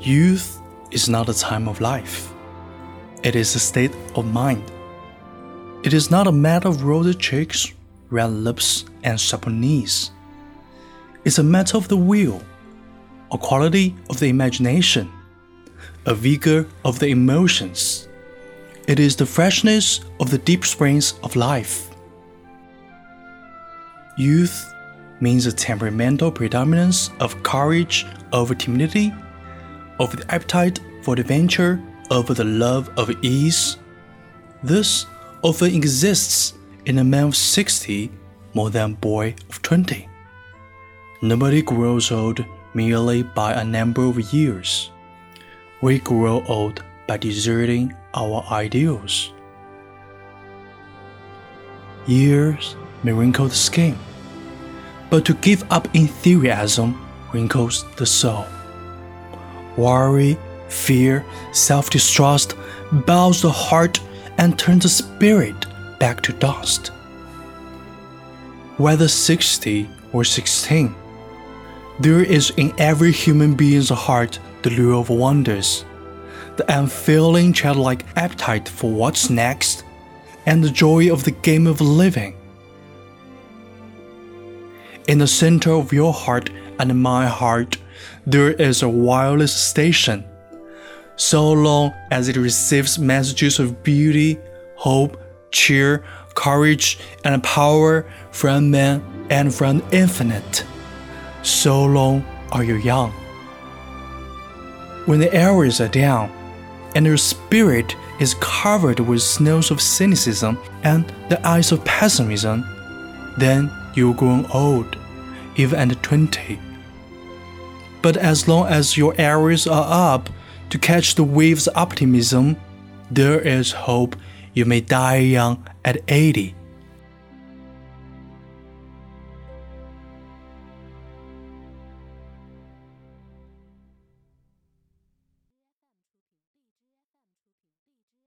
Youth is not a time of life, it is a state of mind. It is not a matter of rosy cheeks, red lips, and supple knees. It's a matter of the will, a quality of the imagination, a vigor of the emotions. It is the freshness of the deep springs of life. Youth means a temperamental predominance of courage over timidity, of the appetite for adventure over the love of ease. This often exists in a man of 60 more than a boy of 20. Nobody grows old merely by a number of years. We grow old by deserting our ideals. Years may wrinkle the skin, but to give up enthusiasm wrinkles the soul. Worry, fear, self distrust bows the heart and turns the spirit back to dust. Whether 60 or 16, there is in every human being's heart the lure of wonders, the unfailing childlike appetite for what's next, and the joy of the game of living. In the center of your heart and my heart, there is a wireless station. So long as it receives messages of beauty, hope, cheer, courage, and power from man and from the infinite, so long are you young. When the arrows are down, and your spirit is covered with snows of cynicism and the ice of pessimism, then you're grown old, even at 20. But as long as your arrows are up to catch the waves optimism, there is hope you may die young at 80.